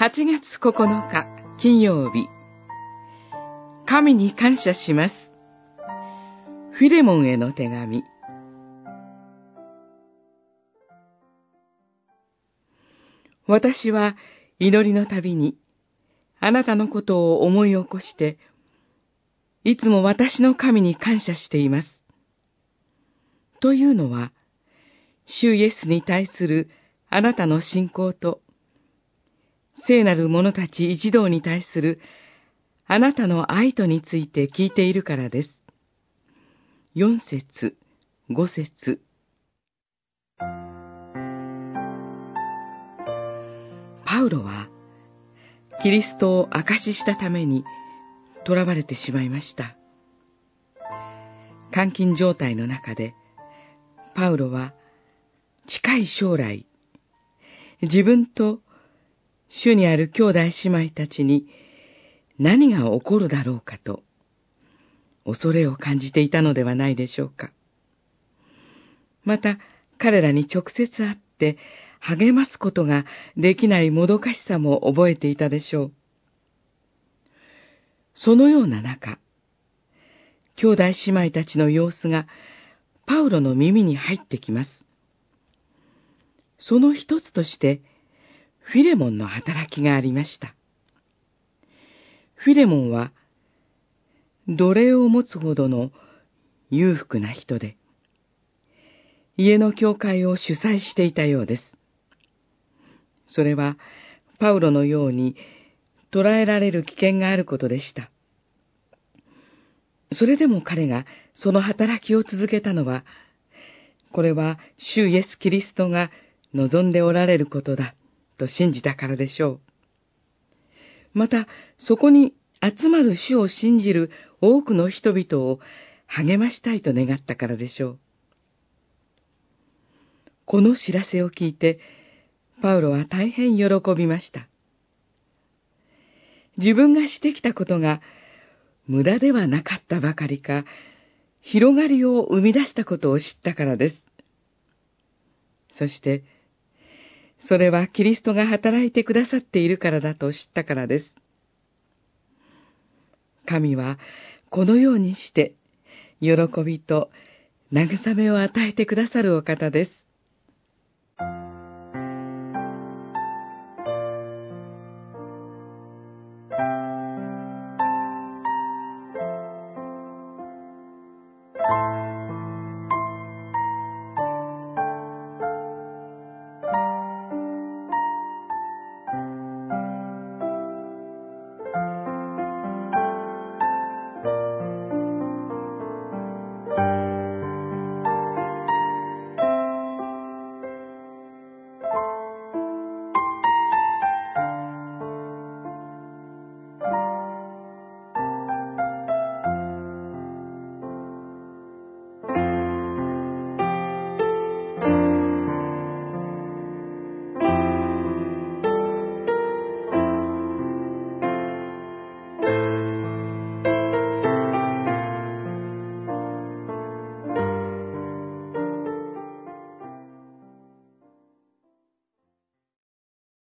8月9日金曜日。神に感謝します。フィレモンへの手紙。私は祈りのたびにあなたのことを思い起こしていつも私の神に感謝しています。というのは、主イエスに対するあなたの信仰と、聖なる者たち一同に対するあなたの愛とについて聞いているからです。四節、五節。パウロは、キリストを証ししたために、囚われてしまいました。監禁状態の中で、パウロは近い将来、自分と主にある兄弟姉妹たちに何が起こるだろうかと、恐れを感じていたのではないでしょうか。また、彼らに直接会って励ますことができないもどかしさも覚えていたでしょう。そのような中、兄弟姉妹たちの様子がパウロの耳に入ってきます。その一つとして、フィレモンの働きがありました。フィレモンは、奴隷を持つほどの裕福な人で、家の教会を主催していたようです。それは、パウロのように捕らえられる危険があることでした。それでも彼がその働きを続けたのは、これは主イエス・キリストが望んでおられることだと信じたからでしょう。また、そこに集まる主を信じる多くの人々を励ましたいと願ったからでしょう。この知らせを聞いて、パウロは大変喜びました。自分がしてきたことが無駄ではなかったばかりか、広がりを生み出したことを知ったからです。そして、それはキリストが働いてくださっているからだと知ったからです。神はこのようにして、喜びと慰めを与えてくださるお方です。